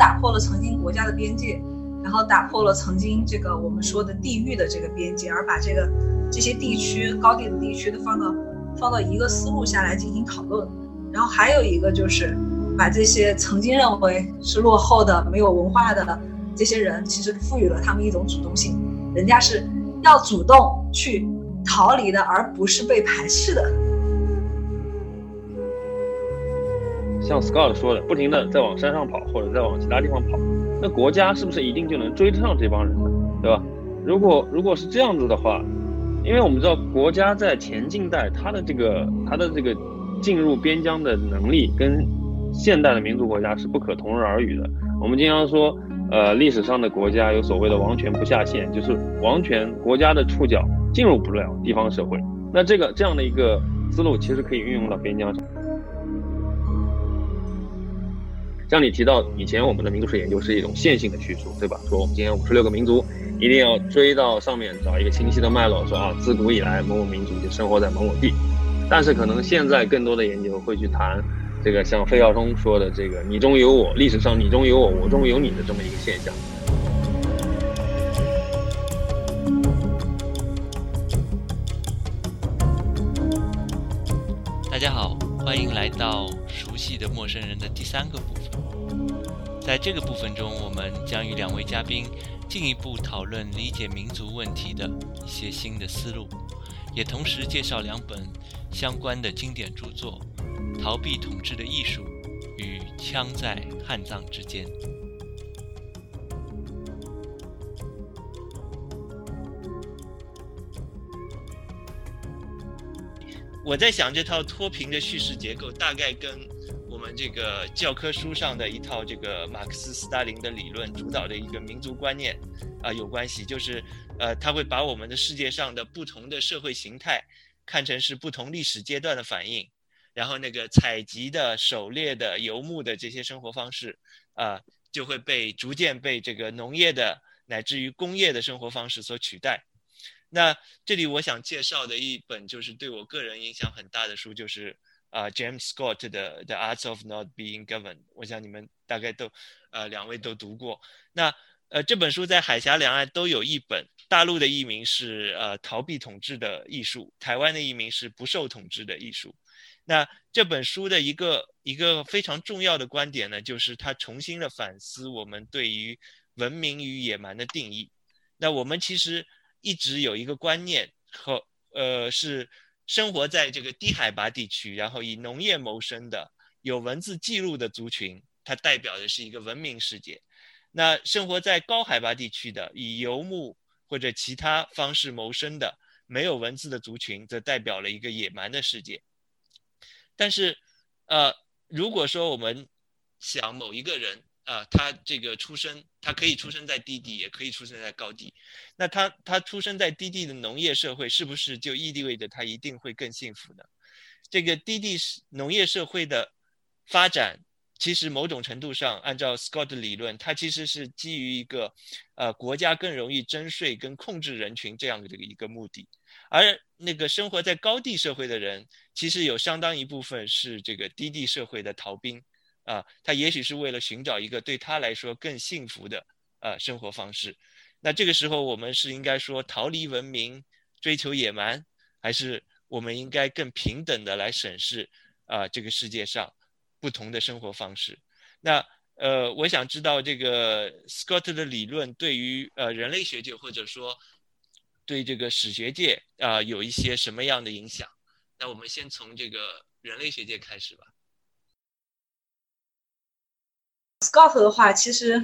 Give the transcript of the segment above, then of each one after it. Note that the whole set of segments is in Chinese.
打破了曾经国家的边界，然后打破了曾经这个我们说的地域的这个边界，而把这个这些地区高地的地区的放到放到一个思路下来进行讨论。然后还有一个就是把这些曾经认为是落后的、没有文化的这些人，其实赋予了他们一种主动性，人家是要主动去逃离的，而不是被排斥的。像 Scott 说的，不停的在往山上跑，或者在往其他地方跑，那国家是不是一定就能追得上这帮人呢？对吧？如果如果是这样子的话，因为我们知道国家在前近代它的这个它的这个进入边疆的能力跟现代的民族国家是不可同日而语的。我们经常说，呃，历史上的国家有所谓的王权不下线，就是王权国家的触角进入不了地方社会。那这个这样的一个思路其实可以运用到边疆上。像你提到以前我们的民族史研究是一种线性的叙述，对吧？说我们今天五十六个民族，一定要追到上面找一个清晰的脉络，说啊，自古以来某某民族就生活在某某地。但是可能现在更多的研究会去谈这个像费孝通说的这个“你中有我”，历史上你中有我，我中有你的这么一个现象。大家好，欢迎来到的陌生人的第三个部分。在这个部分中，我们将与两位嘉宾进一步讨论理解民族问题的一些新的思路，也同时介绍两本相关的经典著作《逃避统治的艺术》与《枪在汉藏之间》。我在想，这套脱贫的叙事结构大概跟。我们这个教科书上的一套这个马克思斯大林的理论主导的一个民族观念啊有关系，就是呃他会把我们的世界上的不同的社会形态看成是不同历史阶段的反应，然后那个采集的、狩猎的、游牧的这些生活方式啊就会被逐渐被这个农业的乃至于工业的生活方式所取代。那这里我想介绍的一本就是对我个人影响很大的书，就是。啊，James Scott 的《The Arts of Not Being Governed》，我想你们大概都，呃，两位都读过。那呃，这本书在海峡两岸都有一本，大陆的译名是呃《逃避统治的艺术》，台湾的译名是《不受统治的艺术》。那这本书的一个一个非常重要的观点呢，就是它重新的反思我们对于文明与野蛮的定义。那我们其实一直有一个观念和呃是。生活在这个低海拔地区，然后以农业谋生的有文字记录的族群，它代表的是一个文明世界；那生活在高海拔地区的以游牧或者其他方式谋生的没有文字的族群，则代表了一个野蛮的世界。但是，呃，如果说我们想某一个人，啊，他这个出生，他可以出生在低地，也可以出生在高地。那他他出生在低地的农业社会，是不是就意味着他一定会更幸福呢？这个低地农业社会的发展，其实某种程度上，按照 Scott 的理论，它其实是基于一个，呃，国家更容易征税跟控制人群这样的这个一个目的。而那个生活在高地社会的人，其实有相当一部分是这个低地社会的逃兵。啊，他也许是为了寻找一个对他来说更幸福的呃生活方式。那这个时候，我们是应该说逃离文明，追求野蛮，还是我们应该更平等的来审视啊这个世界上不同的生活方式？那呃，我想知道这个 Scott 的理论对于呃人类学界或者说对这个史学界啊有一些什么样的影响？那我们先从这个人类学界开始吧。Scott 的话，其实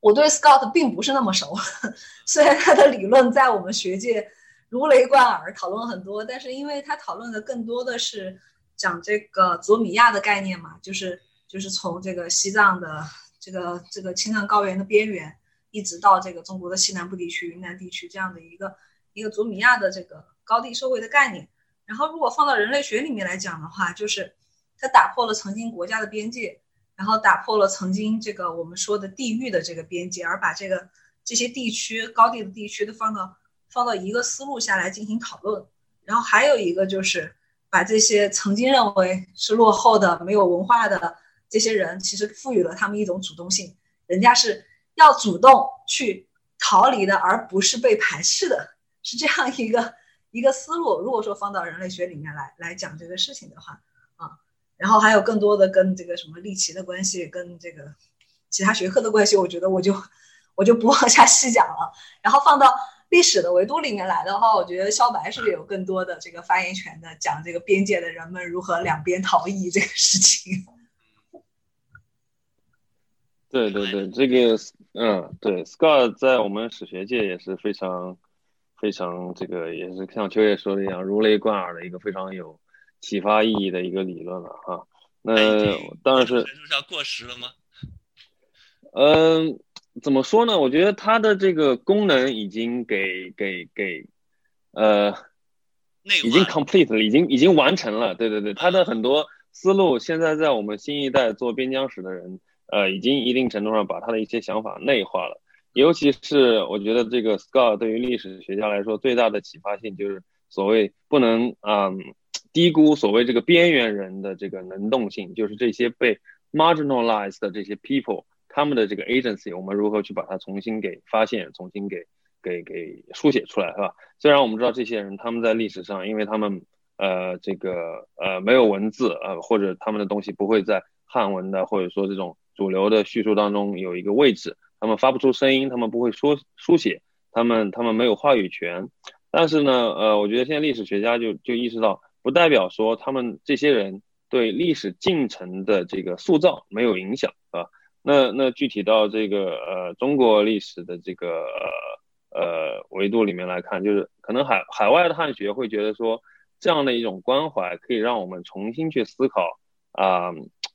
我对 Scott 并不是那么熟，虽然他的理论在我们学界如雷贯耳，讨论很多，但是因为他讨论的更多的是讲这个佐米亚的概念嘛，就是就是从这个西藏的这个这个青藏高原的边缘，一直到这个中国的西南部地区、云南地区这样的一个一个佐米亚的这个高地社会的概念。然后如果放到人类学里面来讲的话，就是他打破了曾经国家的边界。然后打破了曾经这个我们说的地域的这个边界，而把这个这些地区高地的地区都放到放到一个思路下来进行讨论。然后还有一个就是把这些曾经认为是落后的、没有文化的这些人其实赋予了他们一种主动性，人家是要主动去逃离的，而不是被排斥的，是这样一个一个思路。如果说放到人类学里面来来讲这个事情的话，啊，然后还有更多的跟这个什么利奇的关系，跟这个其他学科的关系，我觉得我就我就不往下细讲了。然后放到。历史的维度里面来的话，我觉得肖白是有更多的这个发言权的，讲这个边界的人们如何两边逃逸这个事情。对对对，这个嗯，对，Scott 在我们史学界也是非常非常这个，也是像秋叶说的一样，如雷贯耳的一个非常有启发意义的一个理论了哈。那当然是过时了吗？嗯。怎么说呢？我觉得它的这个功能已经给给给，呃，已经 complete 了，已经已经完成了。对对对，它的很多思路现在在我们新一代做边疆史的人，呃，已经一定程度上把他的一些想法内化了。尤其是我觉得这个 Scott 对于历史学家来说最大的启发性就是所谓不能啊低估所谓这个边缘人的这个能动性，就是这些被 marginalized 的这些 people。他们的这个 agency，我们如何去把它重新给发现，重新给给给书写出来，是吧？虽然我们知道这些人他们在历史上，因为他们呃这个呃没有文字呃或者他们的东西不会在汉文的或者说这种主流的叙述当中有一个位置，他们发不出声音，他们不会说书写，他们他们没有话语权。但是呢，呃，我觉得现在历史学家就就意识到，不代表说他们这些人对历史进程的这个塑造没有影响，啊。那那具体到这个呃中国历史的这个呃维度里面来看，就是可能海海外的汉学会觉得说，这样的一种关怀可以让我们重新去思考啊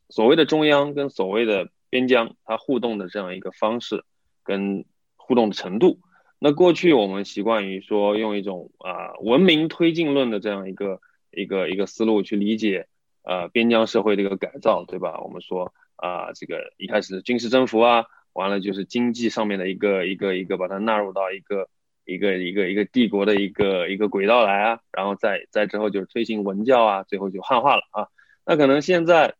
所谓的中央跟所谓的边疆它互动的这样一个方式跟互动的程度。那过去我们习惯于说用一种啊文明推进论的这样一个一个一个思路去理解呃边疆社会的一个改造，对吧？我们说。啊，这个一开始军事征服啊，完了就是经济上面的一个一个一个把它纳入到一个一个一个一个帝国的一个一个轨道来啊，然后再再之后就是推行文教啊，最后就汉化了啊。那可能现在，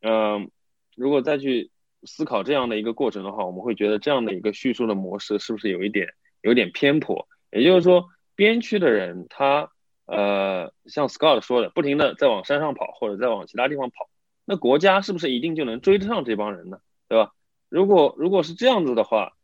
嗯，如果再去思考这样的一个过程的话，我们会觉得这样的一个叙述的模式是不是有一点有点偏颇？也就是说，边区的人他呃，像 Scott 说的，不停的在往山上跑，或者在往其他地方跑。那国家是不是一定就能追得上这帮人呢？对吧？如果如果是这样子的话，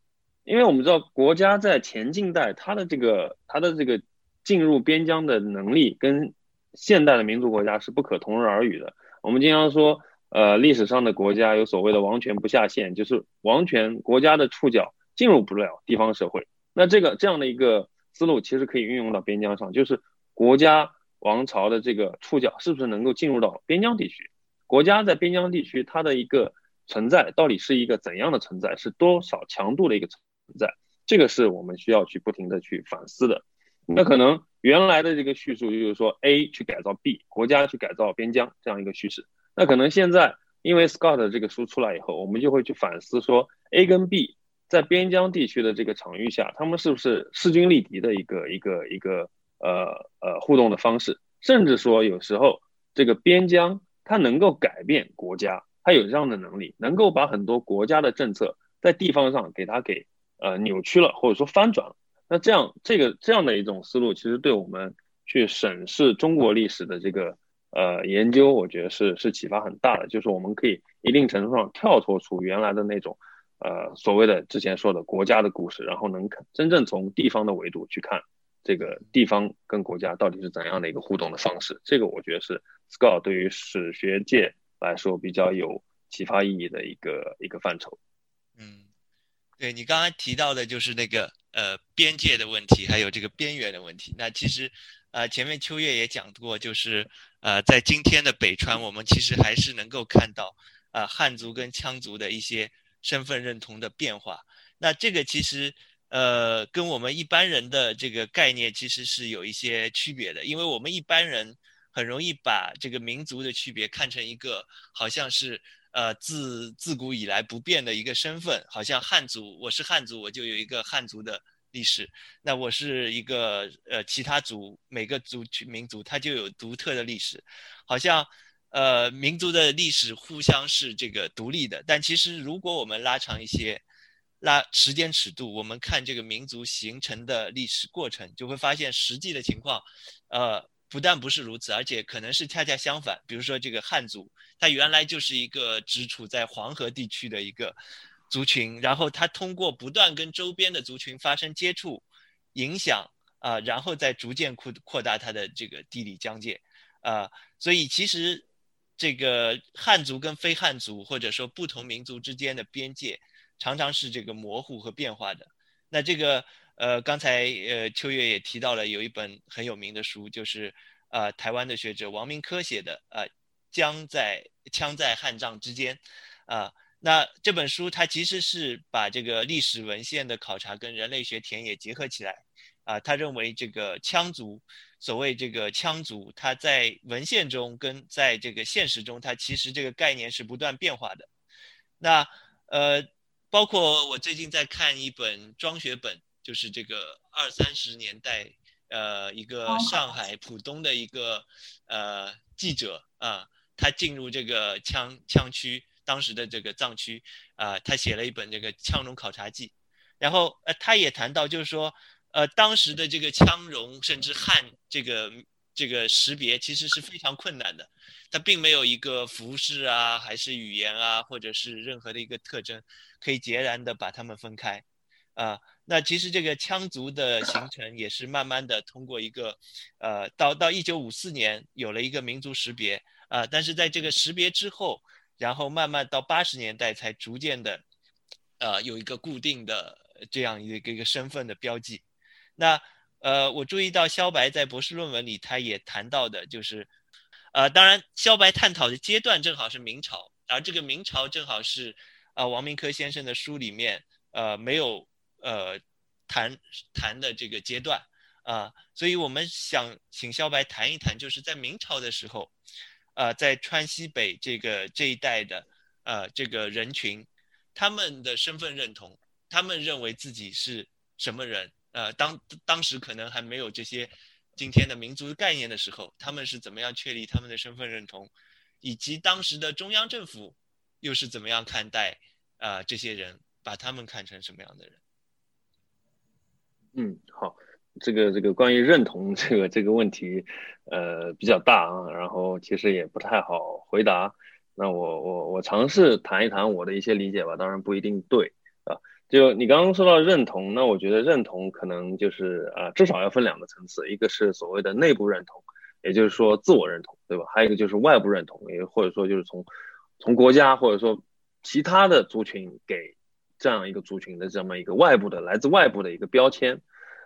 因为我们知道国家在前近代它的这个它的这个进入边疆的能力跟现代的民族国家是不可同日而语的。我们经常说，呃，历史上的国家有所谓的王权不下线，就是王权国家的触角进入不了地方社会。那这个这样的一个思路其实可以运用到边疆上，就是国家王朝的这个触角是不是能够进入到边疆地区？国家在边疆地区，它的一个存在到底是一个怎样的存在？是多少强度的一个存在？这个是我们需要去不停的去反思的。那可能原来的这个叙述就是说，A 去改造 B，国家去改造边疆这样一个叙事。那可能现在因为 Scott 这个书出来以后，我们就会去反思说，A 跟 B 在边疆地区的这个场域下，他们是不是势均力敌的一个一个一个呃呃互动的方式？甚至说有时候这个边疆。它能够改变国家，它有这样的能力，能够把很多国家的政策在地方上给它给呃扭曲了，或者说翻转了。那这样这个这样的一种思路，其实对我们去审视中国历史的这个呃研究，我觉得是是启发很大的。就是我们可以一定程度上跳脱出原来的那种呃所谓的之前说的国家的故事，然后能真正从地方的维度去看。这个地方跟国家到底是怎样的一个互动的方式？这个我觉得是 Scott 对于史学界来说比较有启发意义的一个一个范畴。嗯，对你刚刚提到的就是那个呃边界的问题，还有这个边缘的问题。那其实呃前面秋月也讲过，就是呃在今天的北川，我们其实还是能够看到啊汉族跟羌族的一些身份认同的变化。那这个其实。呃，跟我们一般人的这个概念其实是有一些区别的，因为我们一般人很容易把这个民族的区别看成一个好像是呃自自古以来不变的一个身份，好像汉族，我是汉族，我就有一个汉族的历史，那我是一个呃其他族，每个族群民族它就有独特的历史，好像呃，民族的历史互相是这个独立的。但其实，如果我们拉长一些那时间尺度，我们看这个民族形成的历史过程，就会发现实际的情况，呃，不但不是如此，而且可能是恰恰相反。比如说，这个汉族，它原来就是一个只处在黄河地区的一个族群，然后它通过不断跟周边的族群发生接触、影响啊，然后再逐渐扩扩大它的这个地理疆界啊。所以，其实这个汉族跟非汉族，或者说不同民族之间的边界。常常是这个模糊和变化的。那这个呃，刚才呃秋月也提到了有一本很有名的书，就是呃台湾的学者王明科写的呃《江在枪在汉藏之间》啊。那这本书它其实是把这个历史文献的考察跟人类学田野结合起来啊。他认为这个羌族，所谓这个羌族，它在文献中跟在这个现实中，它其实这个概念是不断变化的。那呃。包括我最近在看一本庄学本，就是这个二三十年代，呃，一个上海浦东的一个呃记者啊，他进入这个羌羌区当时的这个藏区啊，他写了一本这个羌戎考察记，然后呃，他也谈到就是说，呃，当时的这个羌戎甚至汉这个。这个识别其实是非常困难的，它并没有一个服饰啊，还是语言啊，或者是任何的一个特征，可以截然的把它们分开，啊，那其实这个羌族的形成也是慢慢的通过一个，呃，到到一九五四年有了一个民族识别，啊，但是在这个识别之后，然后慢慢到八十年代才逐渐的，呃，有一个固定的这样一个一个身份的标记，那。呃，我注意到肖白在博士论文里，他也谈到的，就是，呃，当然，肖白探讨的阶段正好是明朝，而这个明朝正好是，啊，王明科先生的书里面，呃，没有，呃，谈谈的这个阶段，啊，所以我们想请肖白谈一谈，就是在明朝的时候，啊，在川西北这个这一带的，呃，这个人群，他们的身份认同，他们认为自己是什么人？呃，当当时可能还没有这些今天的民族概念的时候，他们是怎么样确立他们的身份认同，以及当时的中央政府又是怎么样看待啊这些人，把他们看成什么样的人？嗯，好，这个这个关于认同这个这个问题，呃，比较大啊，然后其实也不太好回答。那我我我尝试谈一谈我的一些理解吧，当然不一定对啊。就你刚刚说到认同，那我觉得认同可能就是啊，至少要分两个层次，一个是所谓的内部认同，也就是说自我认同，对吧？还有一个就是外部认同，也或者说就是从从国家或者说其他的族群给这样一个族群的这么一个外部的来自外部的一个标签。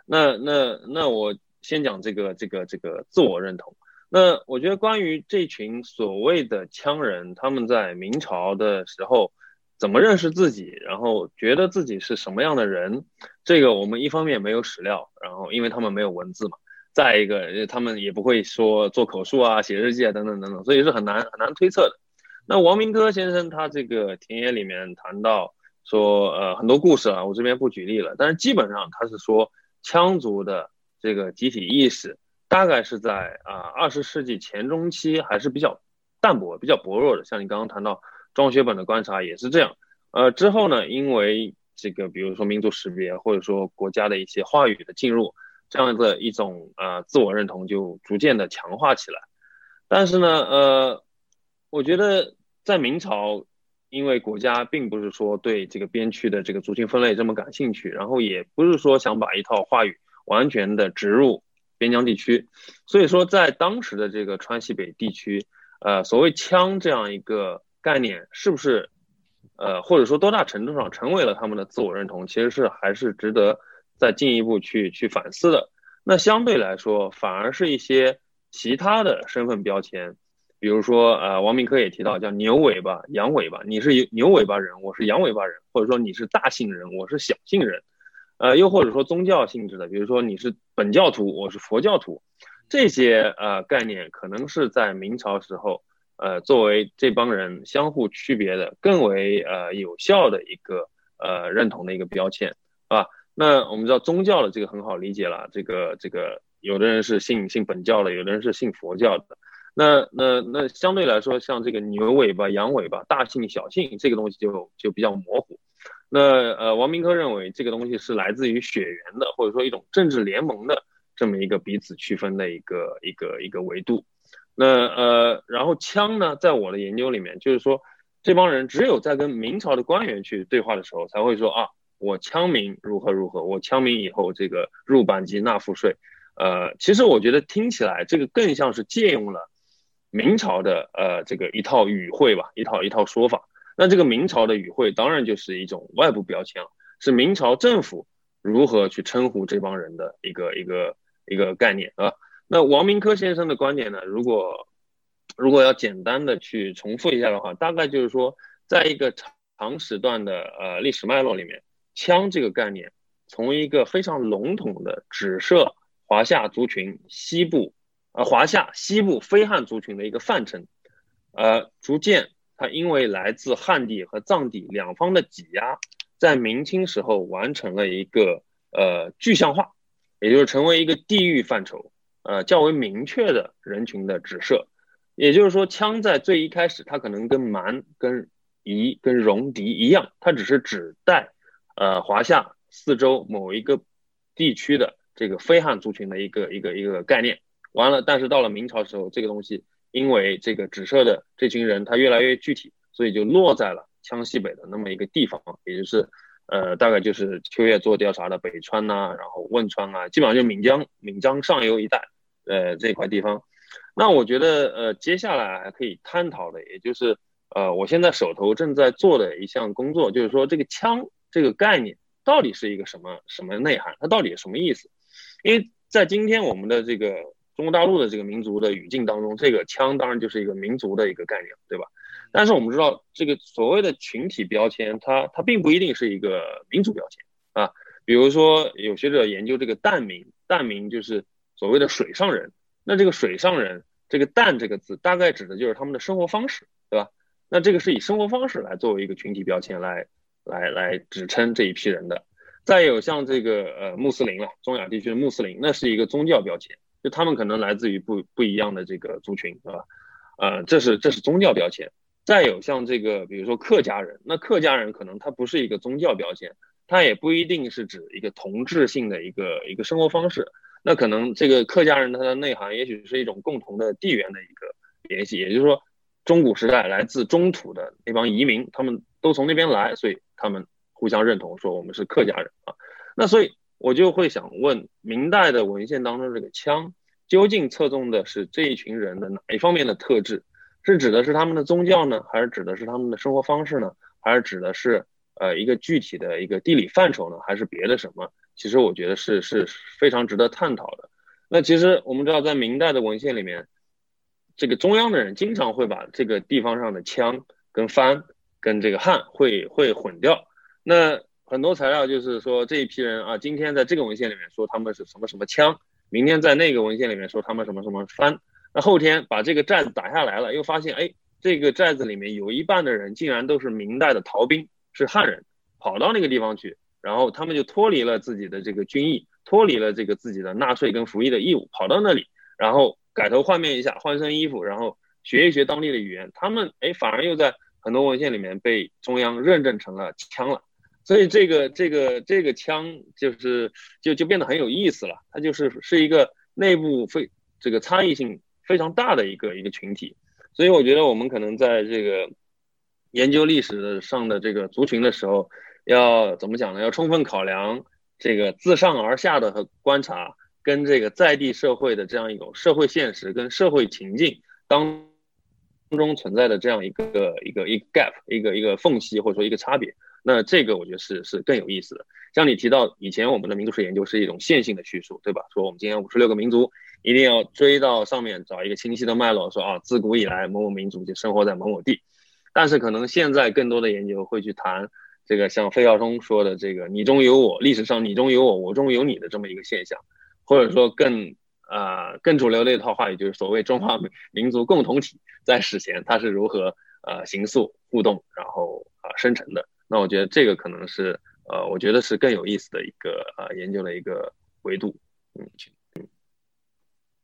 那那那我先讲这个这个这个自我认同。那我觉得关于这群所谓的羌人，他们在明朝的时候。怎么认识自己，然后觉得自己是什么样的人？这个我们一方面没有史料，然后因为他们没有文字嘛，再一个他们也不会说做口述啊、写日记啊等等等等，所以是很难很难推测的。那王明科先生他这个田野里面谈到说，呃，很多故事啊，我这边不举例了，但是基本上他是说羌族的这个集体意识大概是在啊二十世纪前中期还是比较淡薄、比较薄弱的，像你刚刚谈到。庄学本的观察也是这样，呃，之后呢，因为这个，比如说民族识别，或者说国家的一些话语的进入，这样的一种呃自我认同就逐渐的强化起来。但是呢，呃，我觉得在明朝，因为国家并不是说对这个边区的这个族群分类这么感兴趣，然后也不是说想把一套话语完全的植入边疆地区，所以说在当时的这个川西北地区，呃，所谓羌这样一个。概念是不是，呃，或者说多大程度上成为了他们的自我认同，其实是还是值得再进一步去去反思的。那相对来说，反而是一些其他的身份标签，比如说，呃，王明科也提到叫牛尾巴、羊尾巴，你是牛尾巴人，我是羊尾巴人，或者说你是大姓人，我是小姓人，呃，又或者说宗教性质的，比如说你是本教徒，我是佛教徒，这些呃概念可能是在明朝时候。呃，作为这帮人相互区别的更为呃有效的一个呃认同的一个标签，啊，那我们知道宗教的这个很好理解了，这个这个有的人是信信本教的，有的人是信佛教的，那那那相对来说，像这个牛尾巴、羊尾巴、大姓、小姓这个东西就就比较模糊。那呃，王明科认为这个东西是来自于血缘的，或者说一种政治联盟的这么一个彼此区分的一个一个一个维度。那呃，然后枪呢，在我的研究里面，就是说这帮人只有在跟明朝的官员去对话的时候，才会说啊，我枪民如何如何，我枪民以后这个入版籍纳赋税。呃，其实我觉得听起来这个更像是借用了。明朝的呃这个一套语汇吧，一套一套说法。那这个明朝的语汇当然就是一种外部标签了，是明朝政府如何去称呼这帮人的一个一个一个概念啊。那王明科先生的观点呢，如果如果要简单的去重复一下的话，大概就是说，在一个长时段的呃历史脉络里面，羌这个概念从一个非常笼统的只设华夏族群西部。呃，华夏西部非汉族群的一个范称，呃，逐渐它因为来自汉地和藏地两方的挤压，在明清时候完成了一个呃具象化，也就是成为一个地域范畴，呃较为明确的人群的指涉。也就是说，羌在最一开始，它可能跟蛮、跟夷、跟戎狄一样，它只是指代呃华夏四周某一个地区的这个非汉族群的一个一个一个概念。完了，但是到了明朝时候，这个东西因为这个指涉的这群人他越来越具体，所以就落在了羌西北的那么一个地方，也就是呃大概就是秋叶做调查的北川呐，然后汶川啊，基本上就岷江岷江上游一带，呃这块地方。那我觉得呃接下来还可以探讨的，也就是呃我现在手头正在做的一项工作，就是说这个枪这个概念到底是一个什么什么内涵，它到底什么意思？因为在今天我们的这个。中国大陆的这个民族的语境当中，这个枪当然就是一个民族的一个概念，对吧？但是我们知道，这个所谓的群体标签，它它并不一定是一个民族标签啊。比如说，有学者研究这个疍民，疍民就是所谓的水上人。那这个水上人，这个蛋这个字，大概指的就是他们的生活方式，对吧？那这个是以生活方式来作为一个群体标签来来来指称这一批人的。再有像这个呃穆斯林了，中亚地区的穆斯林，那是一个宗教标签。就他们可能来自于不不一样的这个族群，对吧？呃，这是这是宗教标签。再有像这个，比如说客家人，那客家人可能他不是一个宗教标签，他也不一定是指一个同质性的一个一个生活方式。那可能这个客家人他的内涵也许是一种共同的地缘的一个联系，也就是说，中古时代来自中土的那帮移民，他们都从那边来，所以他们互相认同说我们是客家人啊。那所以。我就会想问，明代的文献当中这个羌，究竟侧重的是这一群人的哪一方面的特质？是指的是他们的宗教呢，还是指的是他们的生活方式呢？还是指的是呃一个具体的一个地理范畴呢？还是别的什么？其实我觉得是是非常值得探讨的。那其实我们知道，在明代的文献里面，这个中央的人经常会把这个地方上的羌跟番跟这个汉会会混掉。那很多材料就是说这一批人啊，今天在这个文献里面说他们是什么什么羌，明天在那个文献里面说他们什么什么番，那后天把这个寨子打下来了，又发现哎，这个寨子里面有一半的人竟然都是明代的逃兵，是汉人，跑到那个地方去，然后他们就脱离了自己的这个军役，脱离了这个自己的纳税跟服役的义务，跑到那里，然后改头换面一下，换身衣服，然后学一学当地的语言，他们哎反而又在很多文献里面被中央认证成了羌了。所以这个这个这个枪就是就就变得很有意思了，它就是是一个内部非这个差异性非常大的一个一个群体，所以我觉得我们可能在这个研究历史上的这个族群的时候，要怎么讲呢？要充分考量这个自上而下的和观察，跟这个在地社会的这样一种社会现实跟社会情境当中存在的这样一个一个一个 gap 一个一个缝隙或者说一个差别。那这个我觉得是是更有意思的。像你提到以前我们的民族史研究是一种线性的叙述，对吧？说我们今天五十六个民族，一定要追到上面找一个清晰的脉络，说啊，自古以来某某民族就生活在某某地。但是可能现在更多的研究会去谈这个像费孝通说的这个“你中有我”，历史上你中有我，我中有你的这么一个现象，或者说更呃更主流的一套话语，就是所谓中华民族共同体在史前它是如何呃形塑互动，然后啊生成的。那我觉得这个可能是，呃，我觉得是更有意思的一个呃研究的一个维度，嗯，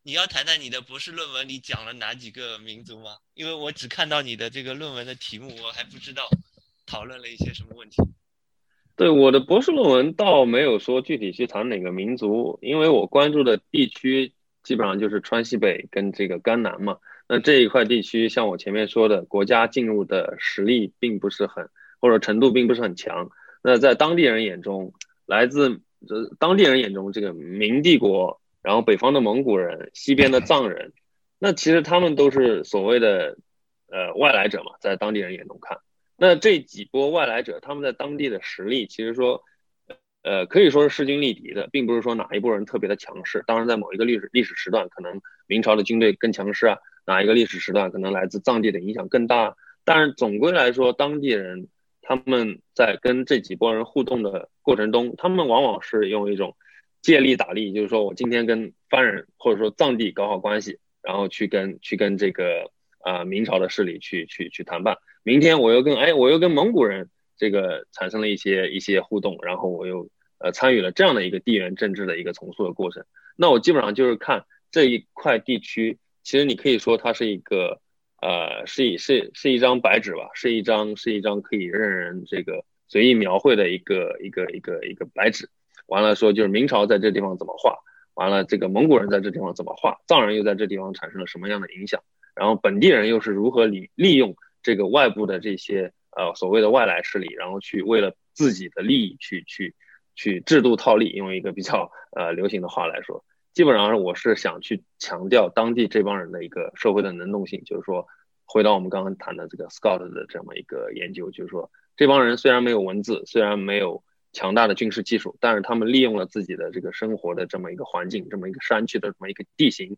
你要谈谈你的博士论文里讲了哪几个民族吗？因为我只看到你的这个论文的题目，我还不知道讨论了一些什么问题。对我的博士论文倒没有说具体去谈哪个民族，因为我关注的地区基本上就是川西北跟这个甘南嘛。那这一块地区，像我前面说的，国家进入的实力并不是很，或者程度并不是很强。那在当地人眼中，来自这当地人眼中，这个明帝国，然后北方的蒙古人，西边的藏人，那其实他们都是所谓的呃外来者嘛，在当地人眼中看。那这几波外来者，他们在当地的实力，其实说，呃，可以说是势均力敌的，并不是说哪一波人特别的强势。当然，在某一个历史历史时段，可能明朝的军队更强势啊；哪一个历史时段，可能来自藏地的影响更大。但是总归来说，当地人他们在跟这几波人互动的过程中，他们往往是用一种借力打力，就是说我今天跟番人或者说藏地搞好关系，然后去跟去跟这个啊明朝的势力去去去谈判。明天我又跟哎，我又跟蒙古人这个产生了一些一些互动，然后我又呃参与了这样的一个地缘政治的一个重塑的过程。那我基本上就是看这一块地区，其实你可以说它是一个呃是一是是一张白纸吧，是一张是一张可以任人这个随意描绘的一个一个一个一个白纸。完了说就是明朝在这地方怎么画，完了这个蒙古人在这地方怎么画，藏人又在这地方产生了什么样的影响，然后本地人又是如何利利用。这个外部的这些呃所谓的外来势力，然后去为了自己的利益去去去制度套利，用一个比较呃流行的话来说，基本上我是想去强调当地这帮人的一个社会的能动性，就是说回到我们刚刚谈的这个 Scott 的这么一个研究，就是说这帮人虽然没有文字，虽然没有强大的军事技术，但是他们利用了自己的这个生活的这么一个环境，这么一个山区的这么一个地形，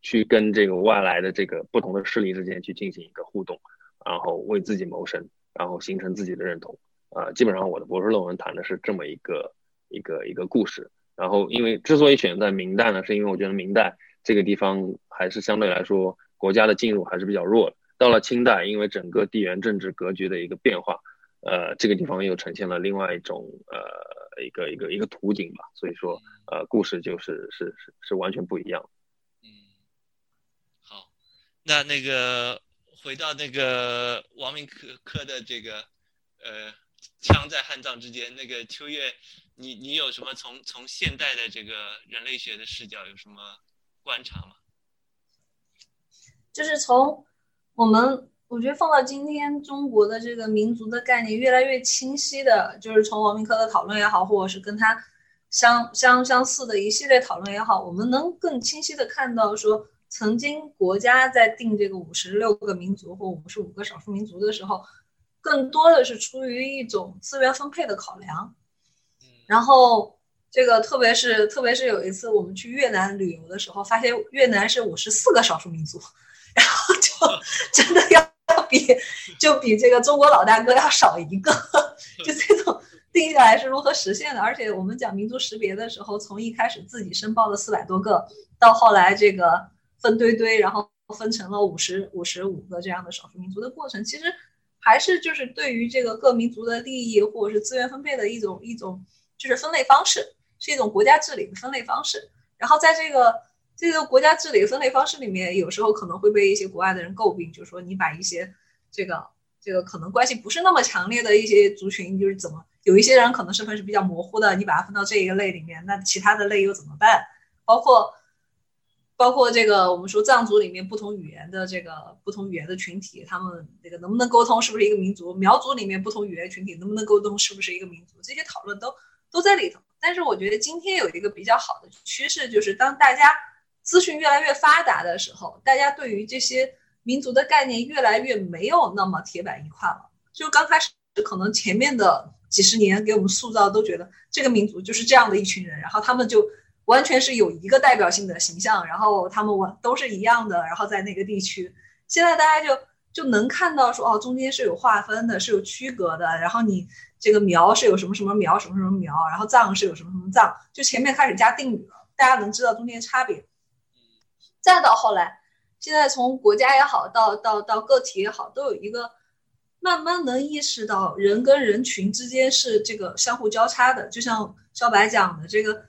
去跟这个外来的这个不同的势力之间去进行一个互动。然后为自己谋生，然后形成自己的认同，啊，基本上我的博士论文谈的是这么一个一个一个故事。然后，因为之所以选在明代呢，是因为我觉得明代这个地方还是相对来说国家的进入还是比较弱的。到了清代，因为整个地缘政治格局的一个变化，呃，这个地方又呈现了另外一种呃一个一个一个图景吧。所以说，呃，故事就是是是是完全不一样。嗯，好，那那个。回到那个王明科科的这个，呃，枪在汉藏之间，那个秋月，你你有什么从从现代的这个人类学的视角有什么观察吗？就是从我们，我觉得放到今天，中国的这个民族的概念越来越清晰的，就是从王明科的讨论也好，或者是跟他相相相似的一系列讨论也好，我们能更清晰的看到说。曾经国家在定这个五十六个民族或五十五个少数民族的时候，更多的是出于一种资源分配的考量。然后这个特别是特别是有一次我们去越南旅游的时候，发现越南是五十四个少数民族，然后就 真的要比就比这个中国老大哥要少一个，就这种定下来是如何实现的？而且我们讲民族识别的时候，从一开始自己申报的四百多个，到后来这个。分堆堆，然后分成了五十五十五个这样的少数民族的过程，其实还是就是对于这个各民族的利益或者是资源分配的一种一种就是分类方式，是一种国家治理的分类方式。然后在这个这个国家治理分类方式里面，有时候可能会被一些国外的人诟病，就是说你把一些这个这个可能关系不是那么强烈的一些族群，就是怎么有一些人可能身份是比较模糊的，你把它分到这一个类里面，那其他的类又怎么办？包括。包括这个，我们说藏族里面不同语言的这个不同语言的群体，他们这个能不能沟通，是不是一个民族？苗族里面不同语言群体能不能沟通，是不是一个民族？这些讨论都都在里头。但是我觉得今天有一个比较好的趋势，就是当大家资讯越来越发达的时候，大家对于这些民族的概念越来越没有那么铁板一块了。就刚开始可能前面的几十年给我们塑造，都觉得这个民族就是这样的一群人，然后他们就。完全是有一个代表性的形象，然后他们完都是一样的，然后在那个地区，现在大家就就能看到说哦，中间是有划分的，是有区隔的，然后你这个苗是有什么什么苗，什么什么苗，然后藏是有什么什么藏，就前面开始加定语了，大家能知道中间差别。再到后来，现在从国家也好，到到到个体也好，都有一个慢慢能意识到人跟人群之间是这个相互交叉的，就像小白讲的这个。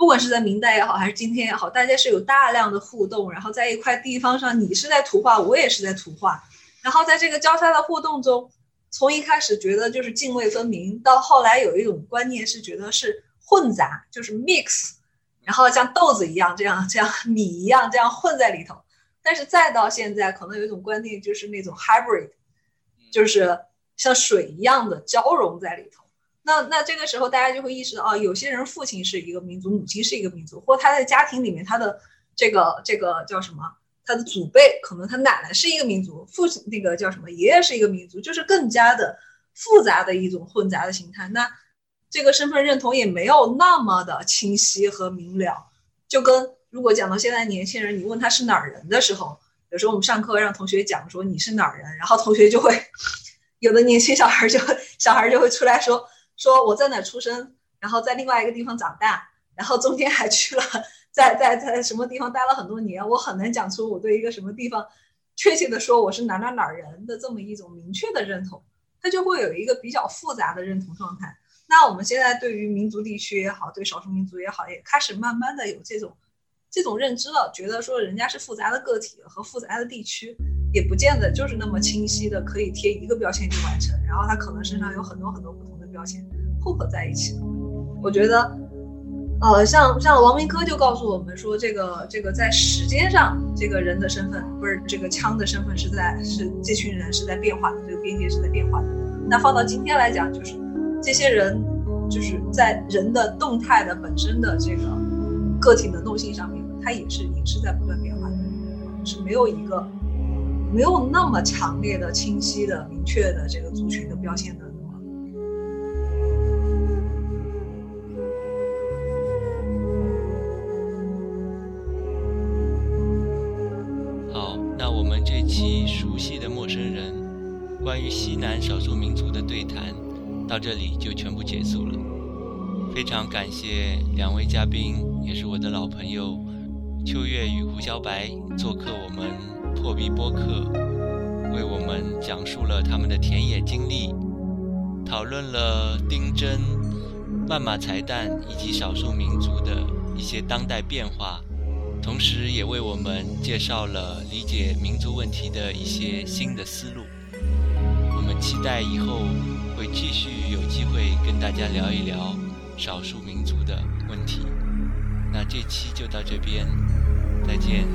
不管是在明代也好，还是今天也好，大家是有大量的互动，然后在一块地方上，你是在图画，我也是在图画，然后在这个交叉的互动中，从一开始觉得就是泾渭分明，到后来有一种观念是觉得是混杂，就是 mix，然后像豆子一样这样这样米一样这样混在里头，但是再到现在，可能有一种观念就是那种 hybrid，就是像水一样的交融在里头。那那这个时候，大家就会意识到，哦，有些人父亲是一个民族，母亲是一个民族，或他在家庭里面，他的这个这个叫什么？他的祖辈可能他奶奶是一个民族，父亲那个叫什么？爷爷是一个民族，就是更加的复杂的一种混杂的形态。那这个身份认同也没有那么的清晰和明了。就跟如果讲到现在年轻人，你问他是哪儿人的时候，有时候我们上课让同学讲说你是哪儿人，然后同学就会 有的年轻小孩就会小孩就会出来说。说我在哪出生，然后在另外一个地方长大，然后中间还去了，在在在什么地方待了很多年，我很难讲出我对一个什么地方确切的说我是哪哪哪人的这么一种明确的认同，他就会有一个比较复杂的认同状态。那我们现在对于民族地区也好，对少数民族也好，也开始慢慢的有这种这种认知了，觉得说人家是复杂的个体和复杂的地区，也不见得就是那么清晰的可以贴一个标签就完成，然后他可能身上有很多很多不。标签混合在一起的，我觉得，呃，像像王明科就告诉我们说，这个这个在时间上，这个人的身份不是这个枪的身份是在是这群人是在变化的，这个边界是在变化的。那放到今天来讲，就是这些人就是在人的动态的本身的这个个体能动性上面，它也是也是在不断变化的，是没有一个没有那么强烈的、清晰的、明确的这个族群的标签的。关于西南少数民族的对谈，到这里就全部结束了。非常感谢两位嘉宾，也是我的老朋友秋月与胡小白做客我们破壁播客，为我们讲述了他们的田野经历，讨论了丁真、曼马才旦以及少数民族的一些当代变化，同时也为我们介绍了理解民族问题的一些新的思路。期待以后会继续有机会跟大家聊一聊少数民族的问题。那这期就到这边，再见。